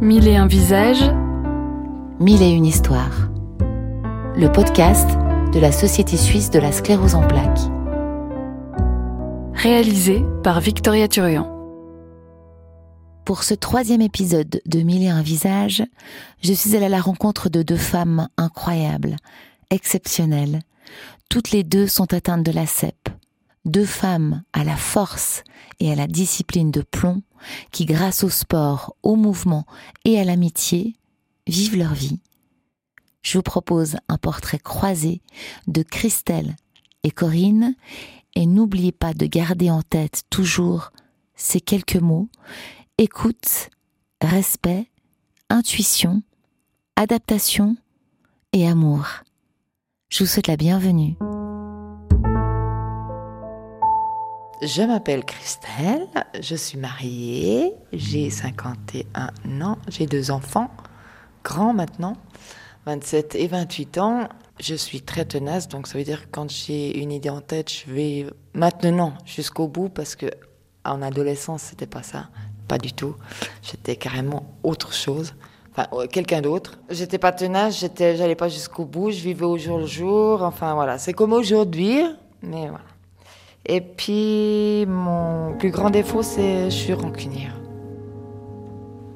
Mille et un visages. Mille et une histoires. Le podcast de la Société suisse de la sclérose en plaques. Réalisé par Victoria Turian. Pour ce troisième épisode de Mille et un visages, je suis allée à la rencontre de deux femmes incroyables, exceptionnelles. Toutes les deux sont atteintes de la CEP. Deux femmes à la force et à la discipline de plomb qui, grâce au sport, au mouvement et à l'amitié, vivent leur vie. Je vous propose un portrait croisé de Christelle et Corinne et n'oubliez pas de garder en tête toujours ces quelques mots écoute, respect, intuition, adaptation et amour. Je vous souhaite la bienvenue. Je m'appelle Christelle, je suis mariée, j'ai 51 ans, j'ai deux enfants, grands maintenant, 27 et 28 ans. Je suis très tenace, donc ça veut dire que quand j'ai une idée en tête, je vais maintenant jusqu'au bout parce que en adolescence, c'était pas ça, pas du tout. J'étais carrément autre chose, enfin quelqu'un d'autre. J'étais pas tenace, j'étais, j'allais pas jusqu'au bout, je vivais au jour le jour. Enfin voilà, c'est comme aujourd'hui, mais voilà. Et puis, mon plus grand défaut, c'est je suis rancunière.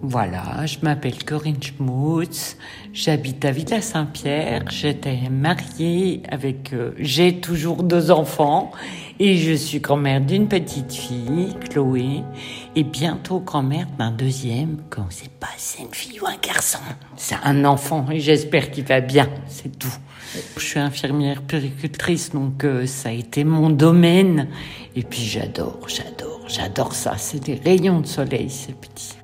Voilà, je m'appelle Corinne Schmutz, j'habite à Villa-Saint-Pierre, j'étais mariée avec, euh, j'ai toujours deux enfants et je suis grand-mère d'une petite fille, Chloé, et bientôt grand-mère d'un deuxième, qu'on ne sait pas c'est une fille ou un garçon? C'est un enfant et j'espère qu'il va bien, c'est tout. Je suis infirmière puricultrice, donc euh, ça a été mon domaine. Et puis j'adore, j'adore, j'adore ça. C'est des rayons de soleil, ces petits.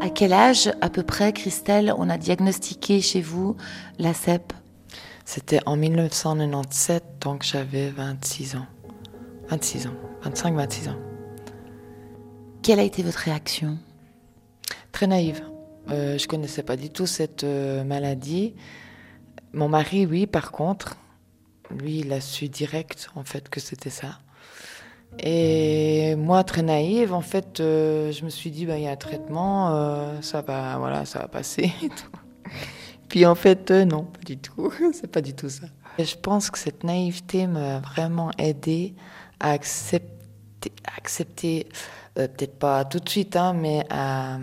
À quel âge, à peu près, Christelle, on a diagnostiqué chez vous la CEP C'était en 1997, donc j'avais 26 ans. 26 ans, 25-26 ans. Quelle a été votre réaction? Très naïve. Euh, je connaissais pas du tout cette euh, maladie. Mon mari, oui, par contre, lui, il a su direct, en fait, que c'était ça. Et moi, très naïve, en fait, euh, je me suis dit, bah, il y a un traitement, euh, ça va, voilà, ça va passer. Puis en fait, euh, non, pas du tout. C'est pas du tout ça. Je pense que cette naïveté m'a vraiment aidé à accepter, accepter peut-être pas tout de suite, hein, mais à,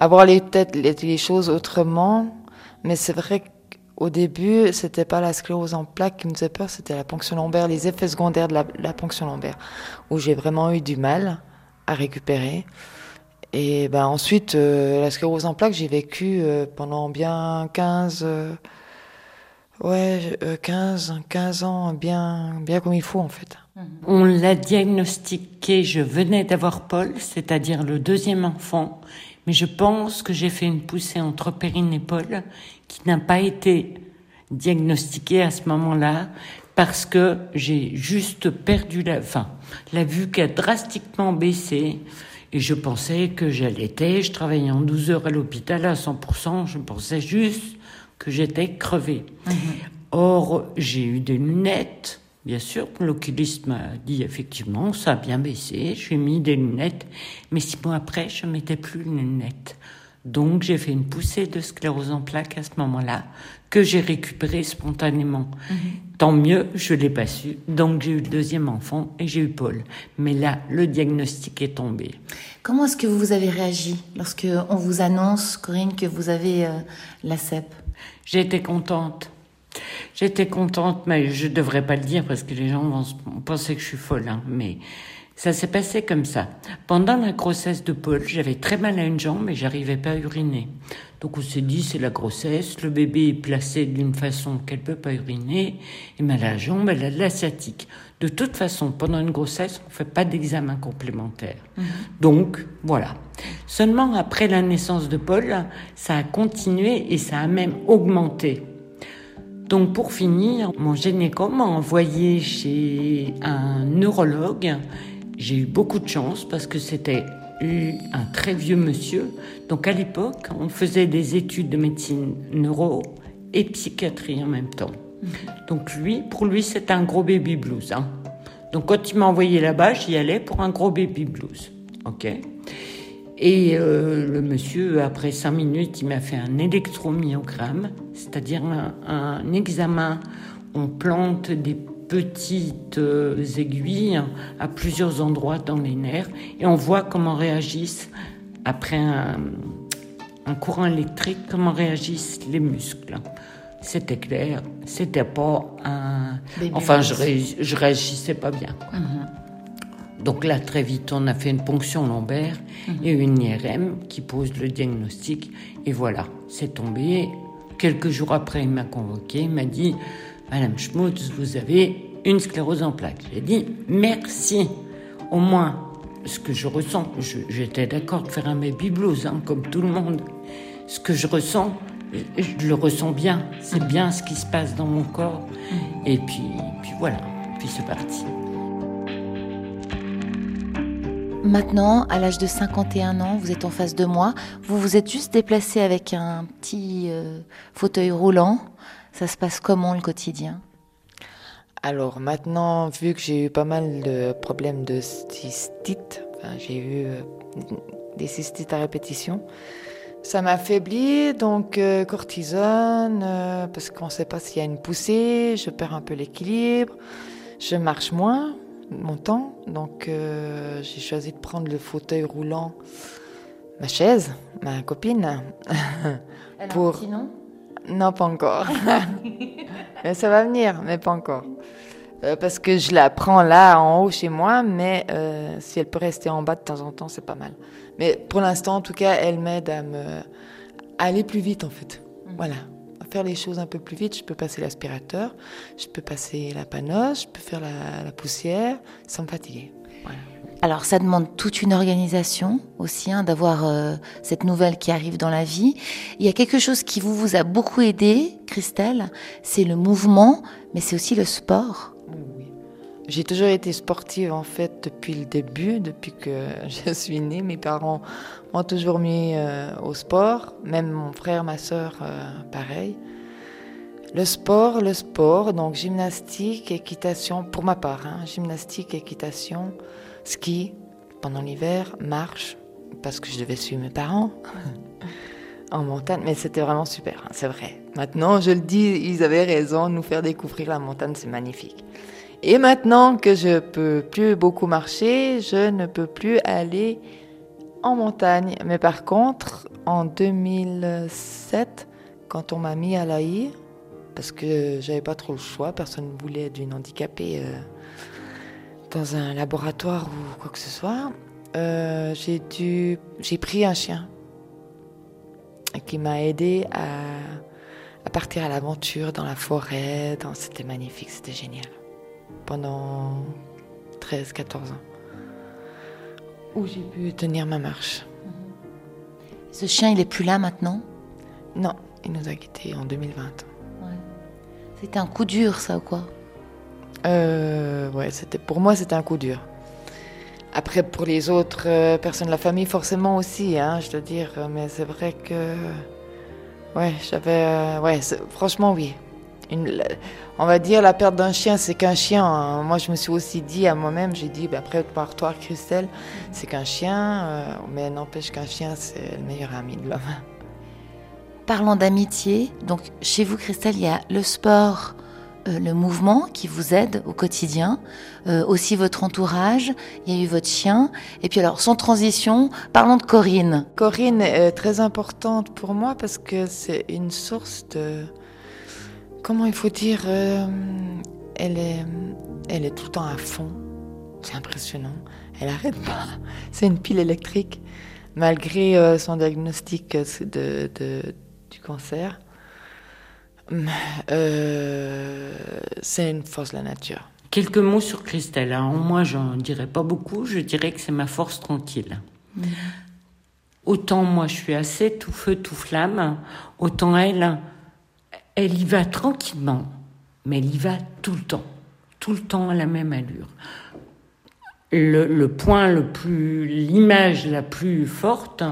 à voir les, les, les choses autrement. Mais c'est vrai que au début, c'était pas la sclérose en plaques qui me faisait peur, c'était la ponction lombaire, les effets secondaires de la, ponction lombaire, où j'ai vraiment eu du mal à récupérer. Et ben ensuite, euh, la sclérose en plaques, j'ai vécu euh, pendant bien 15, euh, ouais, 15, 15 ans, bien, bien comme il faut en fait. On l'a diagnostiqué, je venais d'avoir Paul, c'est-à-dire le deuxième enfant, mais je pense que j'ai fait une poussée entre Périne et Paul qui n'a pas été diagnostiquée à ce moment-là parce que j'ai juste perdu la, enfin, la vue qui a drastiquement baissé et je pensais que j'allaitais, je travaillais en 12 heures à l'hôpital à 100%, je pensais juste que j'étais crevée. Mmh. Or, j'ai eu des lunettes, Bien sûr, l'oculiste m'a dit effectivement, ça a bien baissé, j'ai mis des lunettes, mais six mois après, je ne mettais plus de lunettes. Donc j'ai fait une poussée de sclérose en plaques à ce moment-là, que j'ai récupérée spontanément. -hmm. Tant mieux, je l'ai pas su. Donc j'ai eu le deuxième enfant et j'ai eu Paul. Mais là, le diagnostic est tombé. Comment est-ce que vous avez réagi lorsque on vous annonce, Corinne, que vous avez euh, la CEP J'ai été contente. J'étais contente, mais je devrais pas le dire parce que les gens vont penser que je suis folle, hein, mais ça s'est passé comme ça. Pendant la grossesse de Paul, j'avais très mal à une jambe et j'arrivais pas à uriner. Donc on s'est dit c'est la grossesse, le bébé est placé d'une façon qu'elle peut pas uriner, et mais la jambe elle a de la sciatique. De toute façon, pendant une grossesse, on fait pas d'examen complémentaire. Mmh. Donc voilà. Seulement après la naissance de Paul, ça a continué et ça a même augmenté. Donc pour finir, mon gynéco m'a envoyé chez un neurologue. J'ai eu beaucoup de chance parce que c'était un très vieux monsieur. Donc à l'époque, on faisait des études de médecine neuro et psychiatrie en même temps. Donc lui, pour lui, c'était un gros baby blues. Hein. Donc quand il m'a envoyé là-bas, j'y allais pour un gros baby blues. Ok? Et euh, le monsieur, après cinq minutes, il m'a fait un électromyogramme, c'est-à-dire un, examen. On plante des petites euh, aiguilles à plusieurs endroits dans les nerfs et on voit comment réagissent après un, courant électrique, comment réagissent les muscles. C'était clair, c'était pas un. Enfin, je, je réagissais pas bien. Donc là, très vite, on a fait une ponction lombaire et une IRM qui pose le diagnostic. Et voilà, c'est tombé. Quelques jours après, il m'a convoqué, il m'a dit Madame Schmutz, vous avez une sclérose en plaques. J'ai dit merci. Au moins, ce que je ressens, j'étais d'accord de faire un baby blues, hein, comme tout le monde. Ce que je ressens, je le ressens bien. C'est bien ce qui se passe dans mon corps. Et puis, puis voilà, puis c'est parti. Maintenant, à l'âge de 51 ans, vous êtes en face de moi. Vous vous êtes juste déplacé avec un petit euh, fauteuil roulant. Ça se passe comment le quotidien? Alors maintenant, vu que j'ai eu pas mal de problèmes de cystite, j'ai eu euh, des cystites à répétition, ça m'affaiblit, donc euh, cortisone, parce qu'on ne sait pas s'il y a une poussée, je perds un peu l'équilibre, je marche moins, mon temps. Donc euh, j'ai choisi de prendre le fauteuil roulant, ma chaise, ma copine. Elle pour... a un Non, pas encore. mais ça va venir, mais pas encore. Euh, parce que je la prends là en haut chez moi, mais euh, si elle peut rester en bas de temps en temps, c'est pas mal. Mais pour l'instant, en tout cas, elle m'aide à me à aller plus vite en fait. Mm. Voilà faire les choses un peu plus vite. Je peux passer l'aspirateur, je peux passer la panoche, je peux faire la, poussière sans me fatiguer. Alors ça demande toute une organisation aussi, hein, d'avoir euh, cette nouvelle qui arrive dans la vie. Il y a quelque chose qui vous, vous a beaucoup aidé, Christelle, c'est le mouvement, mais c'est aussi le sport. J'ai toujours été sportive en fait depuis le début, depuis que je suis née. Mes parents m'ont toujours mis euh, au sport, même mon frère, ma soeur, euh, pareil. Le sport, le sport, donc gymnastique, équitation, pour ma part, hein, gymnastique, équitation, ski pendant l'hiver, marche, parce que je devais suivre mes parents en montagne, mais c'était vraiment super, hein, c'est vrai. Maintenant, je le dis, ils avaient raison, nous faire découvrir la montagne, c'est magnifique. Et maintenant que je peux plus beaucoup marcher, je ne peux plus aller en montagne. Mais par contre, en 2007, quand on m'a mis à l'AI, parce que j'avais pas trop le choix, personne ne voulait d'une handicapée euh, dans un laboratoire ou quoi que ce soit, euh, j'ai pris un chien qui m'a aidé à, partir à l'aventure dans la forêt. C'était magnifique, c'était génial pendant 13-14 ans, où j'ai pu tenir ma marche. Ce chien, il est plus là maintenant? Non, il nous a quittés en 2020. C'était un coup dur, ça, ou quoi? Euh, Ouais, c'était, pour moi, c'était un coup dur. Après, pour les autres euh, personnes de la famille, forcément aussi, hein, je dois dire. Mais c'est vrai que. Ouais, j'avais. Euh, ouais, franchement, oui on va dire la perte d'un chien, c'est qu'un chien. Hein. Moi, je me suis aussi dit à moi-même, j'ai dit, bah, après par toi, Christelle, c'est qu'un chien, euh, mais n'empêche qu'un chien, c'est le meilleur ami de l'homme. Parlons d'amitié, donc chez vous, Christelle, il y a le sport, euh, le mouvement qui vous aide au quotidien, euh, aussi votre entourage, il y a eu votre chien, et puis alors sans transition, parlons de Corinne. Corinne est très importante pour moi parce que c'est une source de comment il faut dire, euh, elle, est, elle est tout le temps à fond. C'est impressionnant. Elle arrête pas. C'est une pile électrique, malgré euh, son diagnostic de, du cancer. Euh, c'est une force de la nature. Quelques mots sur Christelle. Hein. Moi, j'en dirais pas beaucoup. Je dirais que c'est ma force tranquille. Mm. Autant moi, je suis assez tout feu, tout flamme. Autant elle, elle y va tranquillement, mais elle y va tout le temps, tout le temps à la même allure. Le, point le plus, l'image la plus forte,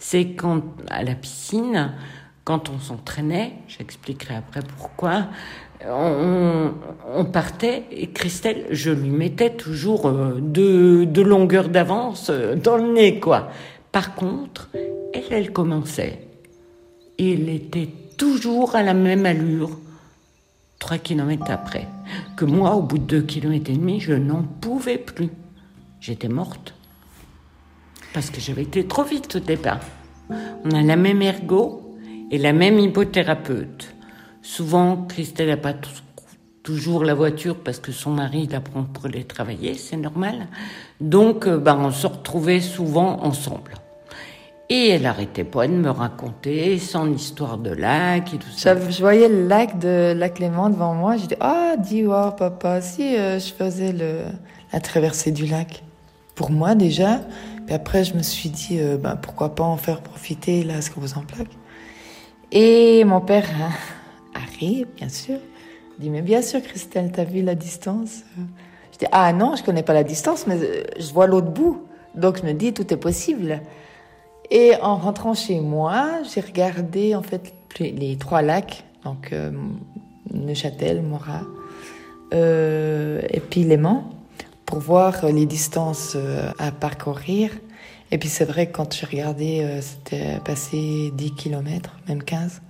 c'est quand à la piscine, quand on s'entraînait, j'expliquerai après pourquoi, on, partait et Christelle, je lui mettais toujours euh, deux, longueurs d'avance euh, dans le nez, quoi. Par contre, elle, elle commençait. Et elle était toujours à la même allure, trois kilomètres après. Que moi, au bout de deux kilomètres et demi, je n'en pouvais plus. J'étais morte. Parce que j'avais été trop vite au départ. On a la même ergo et la même hypothérapeute. Souvent, Christelle n'a pas toujours la voiture parce que son mari la prend pour aller travailler, c'est normal. Donc, euh, ben, on se retrouvait souvent ensemble. Et elle arrêtait pas de me raconter son histoire de lac et tout ça. Je, voyais le lac de Lac Clément devant moi. Dit, ah, dis, oh, papa, si euh, je faisais le, la traversée du lac. Pour moi, déjà. Puis après, je me suis dit, euh, ben, pourquoi pas en faire profiter, là, ce que vous en plaque. Et mon père hein, arrive, bien sûr. Il dit, mais bien sûr, Christelle, t'as vu la distance Je dis, ah non, je connais pas la distance, mais euh, je vois l'autre bout. Donc je me dis, tout est possible. Et en rentrant chez moi, j'ai regardé en fait les trois lacs, donc euh, Neuchâtel, Morat euh, et puis Léman, pour voir les distances euh, à parcourir. Et puis c'est vrai que quand j'ai regardé, euh, c'était passé 10 km, même 15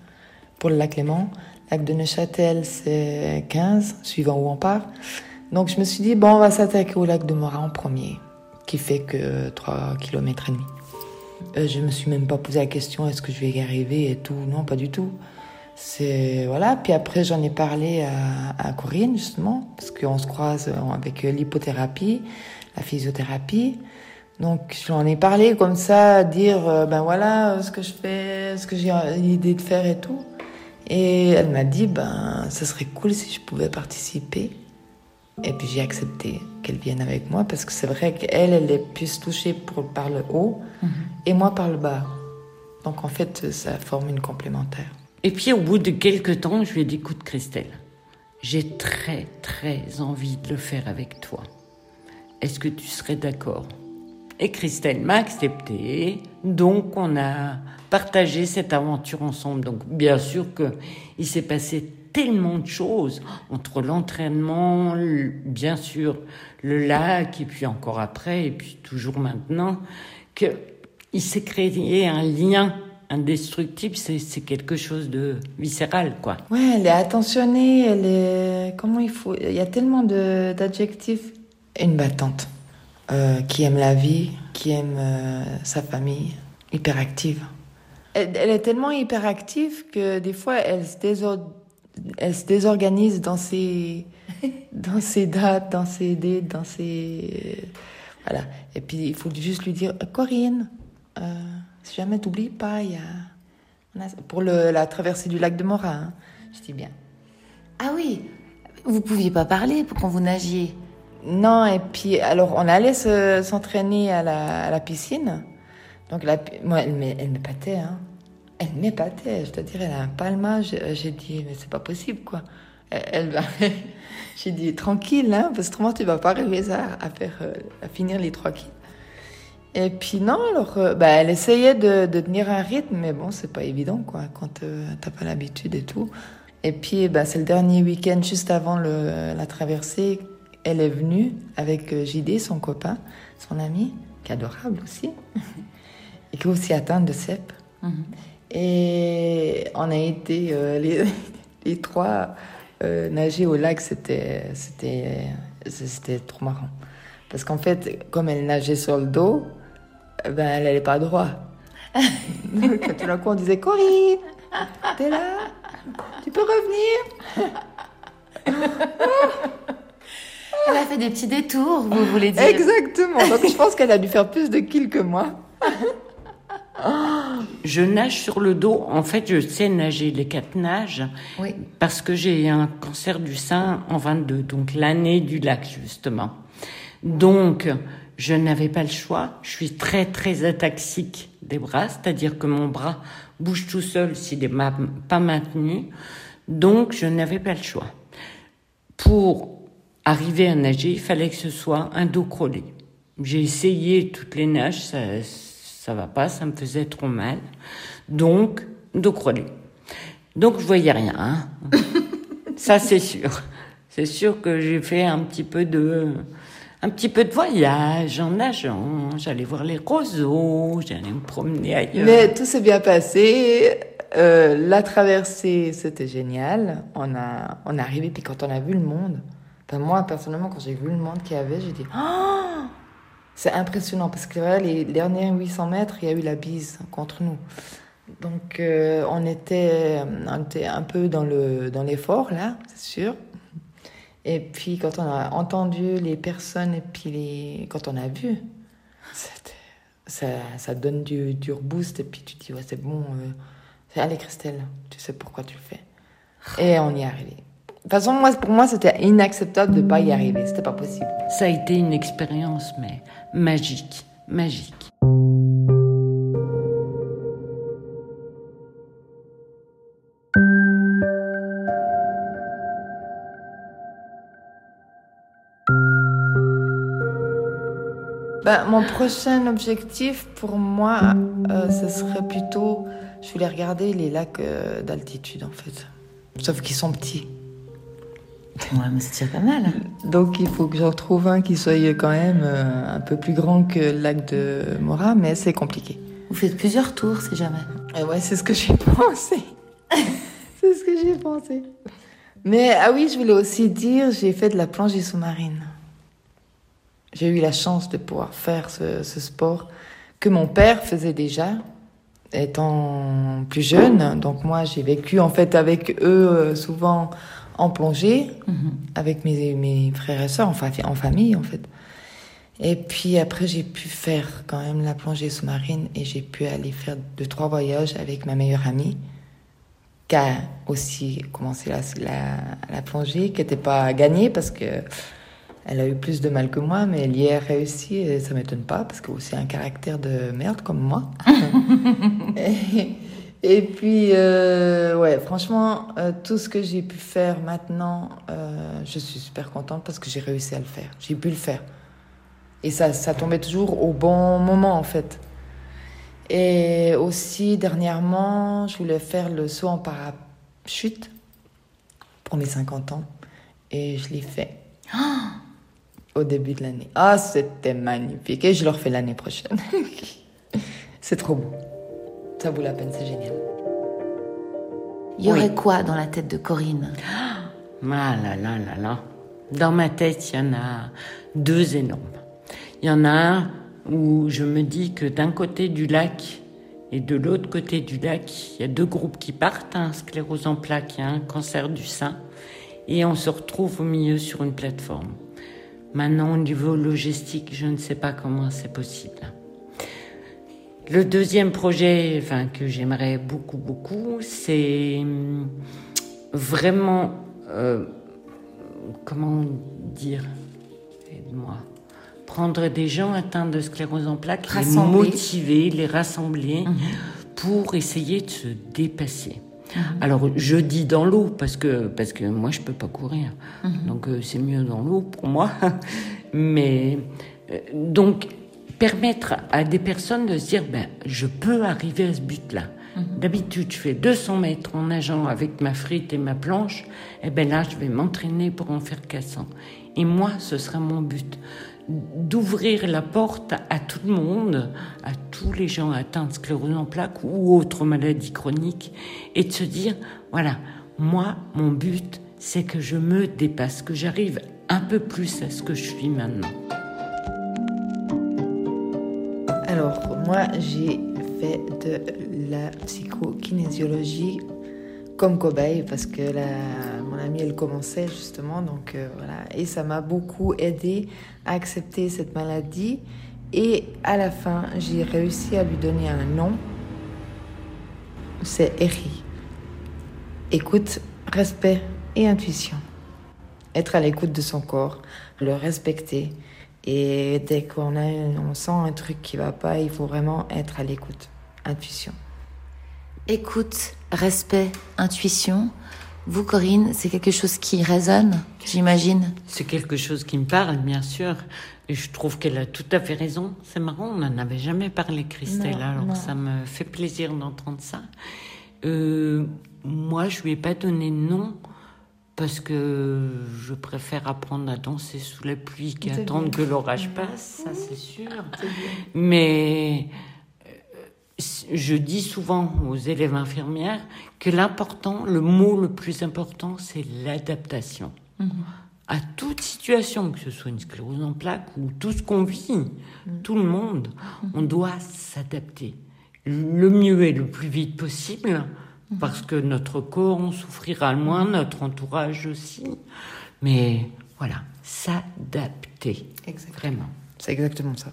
pour le lac Léman. Lac de Neuchâtel, c'est 15, suivant où on part. Donc je me suis dit, bon, on va s'attaquer au lac de Morat en premier, qui fait que 3 km et demi. Euh, je me suis même pas posé la question est-ce que je vais y arriver et tout. Non, pas du tout. C'est voilà. Puis après, j'en ai parlé à, à, Corinne justement parce qu'on se croise avec l'hypothérapie, la physiothérapie. Donc, j'en ai parlé comme ça, dire euh, ben voilà ce que je fais, ce que j'ai l'idée de faire et tout. Et elle m'a dit ben ça serait cool si je pouvais participer. Et puis j'ai accepté qu'elle vienne avec moi parce que c'est vrai qu'elle, elle est plus touchée pour, par le haut mhm. et moi par le bas. Donc en fait, ça forme une complémentaire. Et puis au bout de quelques temps, je lui ai dit écoute Christelle, j'ai très très envie de le faire avec toi. Est-ce que tu serais d'accord? Et Christelle m'a accepté, donc on a partagé cette aventure ensemble. Donc bien sûr qu'il s'est passé tellement de choses entre l'entraînement, bien sûr, le lac, et puis encore après, et puis toujours maintenant, qu'il s'est créé un lien indestructible, c'est quelque chose de viscéral, quoi. Ouais, elle est attentionnée, elle est... Comment il faut... Il y a tellement d'adjectifs. Une battante, euh, qui aime la vie, qui aime euh, sa famille, hyperactive. Elle, elle, est tellement hyperactive que des fois, elle se désordre elle se désorganise dans ses, dans ses dates, dans ses idées, dans ses. Voilà. Et puis, il faut juste lui dire Corinne, euh, si jamais t'oublies pas, il y a. Pour le, la traversée du lac de Morat, hein. je dis bien. Ah oui, vous pouviez pas parler pour quand vous nagiez Non, et puis, alors, on allait s'entraîner à la, à la piscine. Donc, la, moi, elle m'épatait, hein. Elle m'épatait, je dois dire, elle a un palmage. J'ai dit, mais c'est pas possible, quoi. Elle, va. J'ai dit, tranquille, hein, parce que autrement, tu vas pas arriver à, faire, euh, à finir les trois kills. Et puis, non, alors, euh, bah, elle essayait de, de, tenir un rythme, mais bon, c'est pas évident, quoi, quand euh, t'as pas l'habitude et tout. Et puis, bah, c'est le dernier week-end, juste avant la traversée, elle est venue avec JD, son copain, son ami, qui est adorable aussi, et qui est aussi atteinte de CEP. Et on a été euh, les, les, trois euh, nager au lac, c'était trop marrant. Parce qu'en fait, comme elle nageait sur le dos, ben elle n'allait pas droit. Donc tout d'un coup, on disait Corinne, t'es là, tu peux revenir. Elle a fait des petits détours, vous voulez dire Exactement. Donc je pense qu'elle a dû faire plus de kills que moi. Je nage sur le dos. En fait, je sais nager les quatre nages parce que j'ai un cancer du sein en 22, donc l'année du lac justement. Donc, je n'avais pas le choix. Je suis très très ataxique des bras, c'est-à-dire que mon bras bouge tout seul s'il n'est pas maintenu. Donc, je n'avais pas le choix. Pour arriver à nager, il fallait que ce soit un dos crawlé. J'ai essayé toutes les nages, ça, ça va pas, ça me faisait trop mal. Donc, de crôler. Donc, je voyais rien. Hein. ça, c'est sûr. C'est sûr que j'ai fait un petit peu de, un petit peu de voyage en nageant. J'allais voir les roseaux, j'allais me promener ailleurs. Mais tout s'est bien passé. Euh, la traversée, c'était génial. On a, on est arrivé, puis quand on a vu le monde, enfin moi personnellement, quand j'ai vu le monde qu'il y avait, j'ai dit, oh c'est impressionnant parce que les derniers 800 mètres, il y a eu la bise contre nous. Donc euh, on, était, on était un peu dans le dans l'effort là, c'est sûr. Et puis quand on a entendu les personnes et puis les, quand on a vu, ça, ça donne du, du boost et puis tu te dis ouais c'est bon. Euh, Allez Christelle, tu sais pourquoi tu le fais. Et on y est arrivé. De toute façon, moi, pour moi, c'était inacceptable de ne pas y arriver. C'était pas possible. Ça a été une expérience, mais magique, magique. Ben, mon prochain objectif pour moi, euh, ce serait plutôt je voulais regarder les lacs euh, d'altitude en fait. Sauf qu'ils sont petits. Ouais, mais c'est déjà pas mal. Donc il faut que je retrouve un qui soit quand même euh, un peu plus grand que le lac de Mora, mais c'est compliqué. Vous faites plusieurs tours, c'est jamais. Et ouais, c'est ce que j'ai pensé. c'est ce que j'ai pensé. Mais ah oui, je voulais aussi dire, j'ai fait de la plongée sous-marine. J'ai eu la chance de pouvoir faire ce, ce sport que mon père faisait déjà, étant plus jeune. Donc moi, j'ai vécu en fait avec eux euh, souvent en plongée, mhm. avec mes, mes frères et sœurs, enfin en famille en fait. Et puis après, j'ai pu faire quand même la plongée sous-marine et j'ai pu aller faire deux, trois voyages avec ma meilleure amie qui a aussi commencé la, la, la plongée, qui n'était pas gagnée parce que elle a eu plus de mal que moi, mais elle y a réussi et ça m'étonne pas parce que aussi un caractère de merde comme moi. et, puis, euh, ouais, franchement, euh, tout ce que j'ai pu faire maintenant, euh, je suis super contente parce que j'ai réussi à le faire. J'ai pu le faire. Et ça, ça tombait toujours au bon moment en fait. Et aussi, dernièrement, je voulais faire le saut en parachute pour mes 50 ans. Et je l'ai fait. Oh au début de l'année. Ah, c'était magnifique. Et je le refais l'année prochaine. c'est trop beau. Ça vaut la peine, c'est génial. Il y aurait quoi dans la tête de Corinne Ah là là là là. Dans ma tête, il y en a deux énormes. Il y en a un où je me dis que d'un côté du lac et de l'autre côté du lac, il y a deux groupes qui partent, un sclérose en plaques et un cancer du sein. Et on se retrouve au milieu sur une plateforme. Maintenant, au niveau logistique, je ne sais pas comment c'est possible. Le deuxième projet enfin, que j'aimerais beaucoup, beaucoup, c'est hum, vraiment, euh, comment dire, aide-moi, prendre des gens atteints de sclérose en plaques, les motiver, les rassembler mhm. pour essayer de se dépasser. Mhm. Alors je dis dans l'eau parce que parce que moi je peux pas courir, mhm. donc euh, c'est mieux dans l'eau pour moi. Mais euh, donc permettre à des personnes de se dire ben je peux arriver à ce but-là. Mhm. D'habitude je fais 200 mètres en nageant avec ma frite et ma planche, et eh ben là je vais m'entraîner pour en faire 400. Et moi ce sera mon but d'ouvrir la porte à tout le monde, à tous les gens atteints de sclérose en plaques ou autres maladies chroniques, et de se dire, voilà, moi, mon but, c'est que je me dépasse, que j'arrive un peu plus à ce que je suis maintenant. Alors, moi, j'ai fait de la psychokinésiologie comme cobaye parce que la, mon amie elle commençait justement donc euh, voilà. Et ça m'a beaucoup aidé à accepter cette maladie. Et à la fin j'ai réussi à lui donner un nom. C'est Eri. Écoute respect et intuition. Être à l'écoute de son corps le respecter et dès qu'on a on sent un truc qui va pas il faut vraiment être à l'écoute intuition Écoute, respect, intuition. Vous, Corinne, c'est quelque chose qui résonne, j'imagine C'est quelque chose qui me parle, bien sûr. Et je trouve qu'elle a tout à fait raison. C'est marrant, on n'en avait jamais parlé, Christelle. alors ça me fait plaisir d'entendre ça. Euh, moi, je lui ai pas donné de nom parce que je préfère apprendre à danser sous la pluie C'est qu'attendre bien. que l'orage passe, ça c'est sûr. Mais euh, je dis souvent aux élèves infirmières que l'important, le mot le plus important, c'est l'adaptation. À toute situation, que ce soit une sclérose en plaques ou tout ce qu'on vit, tout le monde, on doit s'adapter. Le mieux et le plus vite possible, parce que notre corps en souffrira le moins, notre entourage aussi. Mais voilà, s'adapter. Vraiment. C'est exactement ça.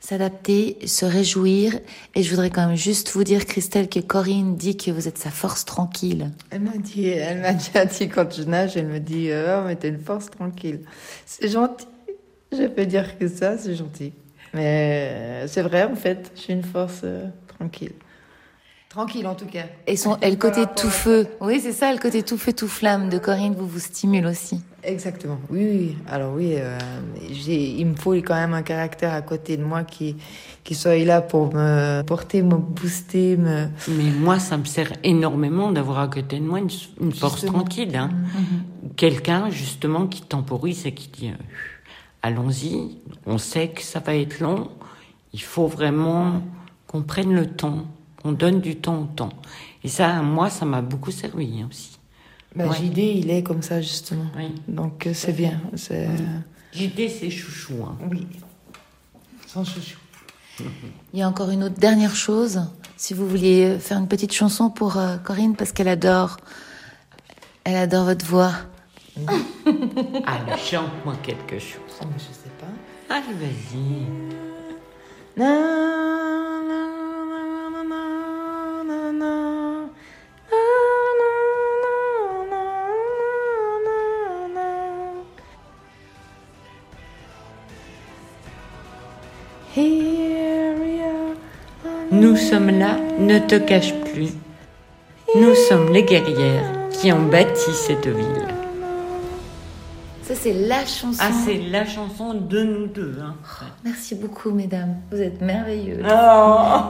S'adapter, se réjouir. Et je voudrais quand même juste vous dire, Christelle, que Corinne dit que vous êtes sa force tranquille. Elle m'a dit, elle m'a déjà dit quand je nage, elle me dit, oh, mais t'es une force tranquille. C'est gentil. Je peux dire que ça, c'est gentil. Mais euh, c'est vrai, en fait, je suis une force euh, tranquille. Tranquille, en tout cas. Et, son, et le côté tout feu. Oui, c'est ça, le côté tout feu, tout flamme de Corinne vous vous stimule aussi. Exactement. Oui, oui. Alors oui, euh, il me faut quand même un caractère à côté de moi qui, qui soit là pour me porter, me booster, me. Mais moi, ça me sert énormément d'avoir à côté de moi une, une force tranquille. Hein. Quelqu'un, justement, qui temporise et qui dit euh, Allons-y, on sait que ça va être long. Il faut vraiment qu'on prenne le temps, qu'on donne du temps au temps. Et ça, moi, ça m'a beaucoup servi hein, aussi. Bah, Ouais. JD, il est comme ça justement. Oui. Donc euh, c'est bien. C'est L'idée, c'est chouchou. Hein. oui. Sans chouchou. Il y a encore une autre dernière chose. Si vous vouliez faire une petite chanson pour euh, Corinne, parce qu'elle adore, elle adore votre voix. Allez, chante-moi quelque chose. Oh, mais je sais pas. Allez, vas-y. Na, sommes là, ne te cache plus. Nous sommes les guerrières qui ont bâti cette ville. Ça, c'est la chanson. Ah, c'est la chanson de nous deux. Hein. Merci beaucoup, mesdames. Vous êtes merveilleuses. Oh.